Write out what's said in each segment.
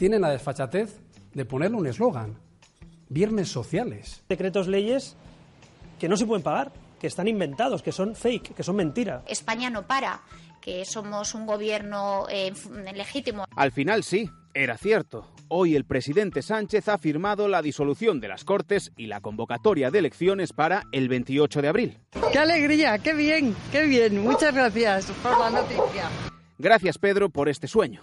tienen la desfachatez de ponerle un eslogan. Viernes sociales. Decretos leyes que no se pueden pagar, que están inventados, que son fake, que son mentira. España no para, que somos un gobierno eh, legítimo. Al final sí, era cierto. Hoy el presidente Sánchez ha firmado la disolución de las Cortes y la convocatoria de elecciones para el 28 de abril. ¡Qué alegría! ¡Qué bien! ¡Qué bien! Muchas gracias por la noticia. Gracias Pedro por este sueño.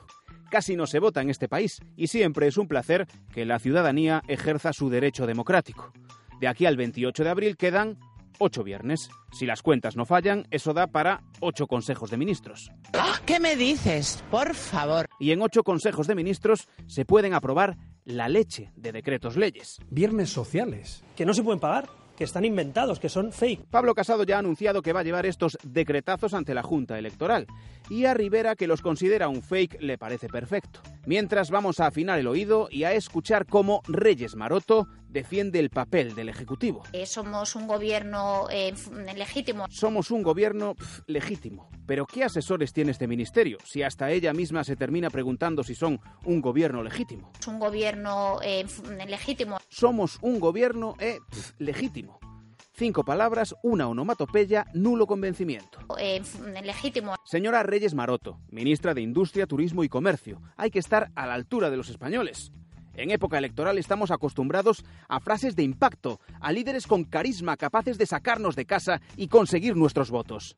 Casi no se vota en este país y siempre es un placer que la ciudadanía ejerza su derecho democrático. De aquí al 28 de abril quedan ocho viernes. Si las cuentas no fallan, eso da para ocho consejos de ministros. Ah, ¿Qué me dices? Por favor. Y en ocho consejos de ministros se pueden aprobar la leche de decretos leyes. Viernes sociales. Que no se pueden pagar que están inventados, que son fake. Pablo Casado ya ha anunciado que va a llevar estos decretazos ante la Junta Electoral y a Rivera, que los considera un fake, le parece perfecto. Mientras vamos a afinar el oído y a escuchar cómo Reyes Maroto defiende el papel del Ejecutivo. Eh, somos un gobierno eh, legítimo. Somos un gobierno legítimo. Pero ¿qué asesores tiene este ministerio? Si hasta ella misma se termina preguntando si son un gobierno legítimo. Un gobierno eh, legítimo. Somos un gobierno legítimo. Cinco palabras, una onomatopeya, nulo convencimiento. Eh, legítimo. Señora Reyes Maroto, ministra de Industria, Turismo y Comercio, hay que estar a la altura de los españoles. En época electoral estamos acostumbrados a frases de impacto, a líderes con carisma capaces de sacarnos de casa y conseguir nuestros votos.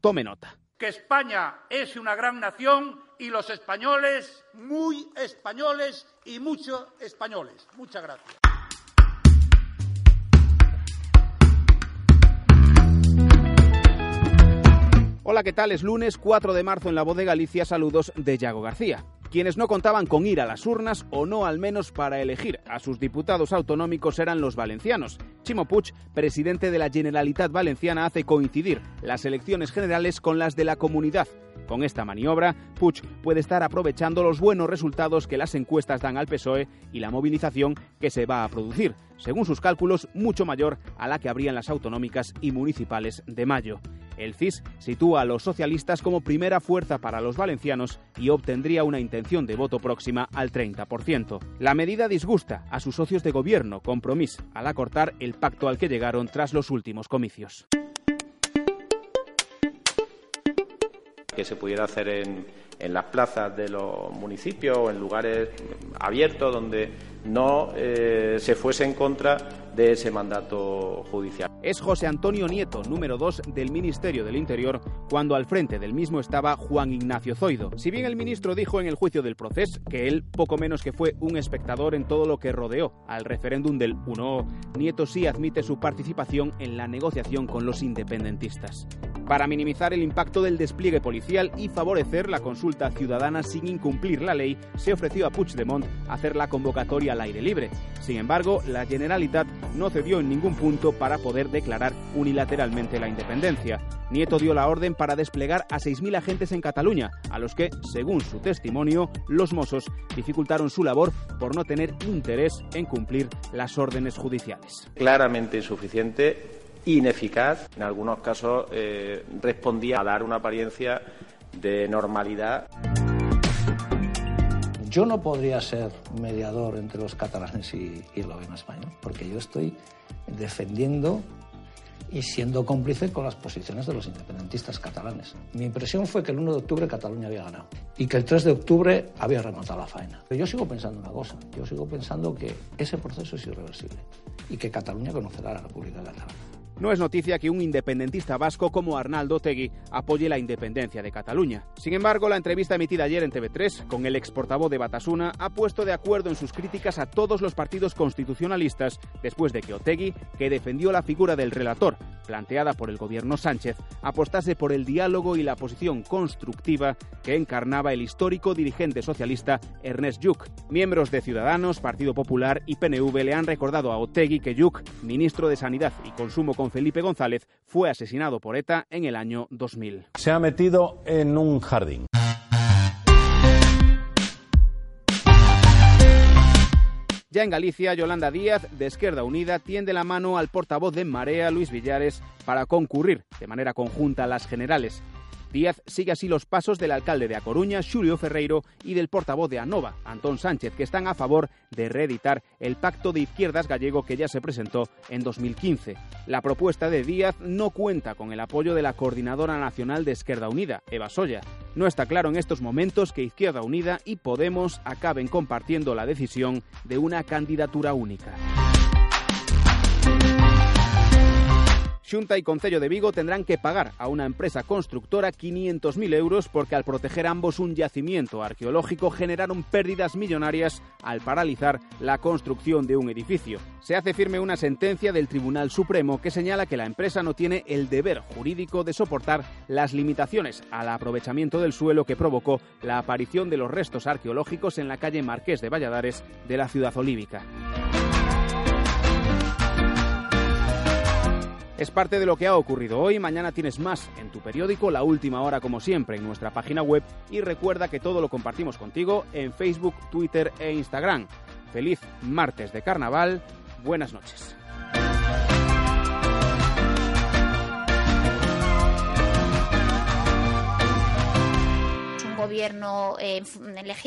Tome nota. Que España es una gran nación y los españoles muy españoles y muchos españoles. Muchas gracias. Hola, ¿qué tal? Es lunes 4 de marzo en la voz de Galicia. Saludos de Yago García. Quienes no contaban con ir a las urnas o no al menos para elegir a sus diputados autonómicos eran los valencianos. Chimo Puig, presidente de la Generalitat Valenciana, hace coincidir las elecciones generales con las de la comunidad. Con esta maniobra, Puig puede estar aprovechando los buenos resultados que las encuestas dan al PSOE y la movilización que se va a producir, según sus cálculos, mucho mayor a la que habrían las autonómicas y municipales de mayo. El CIS sitúa a los socialistas como primera fuerza para los valencianos y obtendría una intención de voto próxima al 30%. La medida disgusta a sus socios de gobierno, Compromís, al acortar el pacto al que llegaron tras los últimos comicios. Que se pudiera hacer en, en las plazas de los municipios o en lugares abiertos donde no eh, se fuese en contra de ese mandato judicial. Es José Antonio Nieto, número 2 del Ministerio del Interior, cuando al frente del mismo estaba Juan Ignacio Zoido. Si bien el ministro dijo en el juicio del proceso que él poco menos que fue un espectador en todo lo que rodeó al referéndum del 1, Nieto sí admite su participación en la negociación con los independentistas. Para minimizar el impacto del despliegue policial y favorecer la consulta ciudadana sin incumplir la ley, se ofreció a Puigdemont hacer la convocatoria al aire libre. Sin embargo, la Generalitat no cedió en ningún punto para poder declarar unilateralmente la independencia. Nieto dio la orden para desplegar a 6.000 agentes en Cataluña, a los que, según su testimonio, los Mossos dificultaron su labor por no tener interés en cumplir las órdenes judiciales. Claramente insuficiente, ineficaz, en algunos casos eh, respondía a dar una apariencia de normalidad. Yo no podría ser mediador entre los catalanes y, y el gobierno porque yo estoy defendiendo y siendo cómplice con las posiciones de los independentistas catalanes. Mi impresión fue que el 1 de octubre Cataluña había ganado y que el 3 de octubre había remontado la faena. Pero yo sigo pensando una cosa, yo sigo pensando que ese proceso es irreversible y que Cataluña conocerá a la República Catalana. No es noticia que un independentista vasco como Arnaldo Tegui apoye la independencia de Cataluña. Sin embargo, la entrevista emitida ayer en TV3 con el ex portavoz de Batasuna ha puesto de acuerdo en sus críticas a todos los partidos constitucionalistas después de que Otegui, que defendió la figura del relator planteada por el gobierno Sánchez, apostase por el diálogo y la posición constructiva que encarnaba el histórico dirigente socialista Ernest Lluch. Miembros de Ciudadanos, Partido Popular y PNV le han recordado a Otegui que Lluch, ministro de Sanidad y Consumo con Felipe González, fue asesinado por ETA en el año 2000. Se ha metido en un jardín. Ya en Galicia, Yolanda Díaz, de Izquierda Unida, tiende la mano al portavoz de Marea, Luis Villares, para concurrir de manera conjunta a las generales. Díaz sigue así los pasos del alcalde de A Coruña, Xulio Ferreiro, y del portavoz de ANOVA, Antón Sánchez, que están a favor de reeditar el pacto de izquierdas gallego que ya se presentó en 2015. La propuesta de Díaz no cuenta con el apoyo de la Coordinadora Nacional de Izquierda Unida, Eva Soya. No está claro en estos momentos que Izquierda Unida y Podemos acaben compartiendo la decisión de una candidatura única. Xunta y Concello de Vigo tendrán que pagar a una empresa constructora 500.000 euros porque al proteger ambos un yacimiento arqueológico generaron pérdidas millonarias al paralizar la construcción de un edificio. Se hace firme una sentencia del Tribunal Supremo que señala que la empresa no tiene el deber jurídico de soportar las limitaciones al aprovechamiento del suelo que provocó la aparición de los restos arqueológicos en la calle Marqués de Valladares de la ciudad olívica. Es parte de lo que ha ocurrido hoy. Mañana tienes más en tu periódico, la última hora como siempre, en nuestra página web y recuerda que todo lo compartimos contigo en Facebook, Twitter e Instagram. Feliz martes de carnaval. Buenas noches. un gobierno eh, legítimo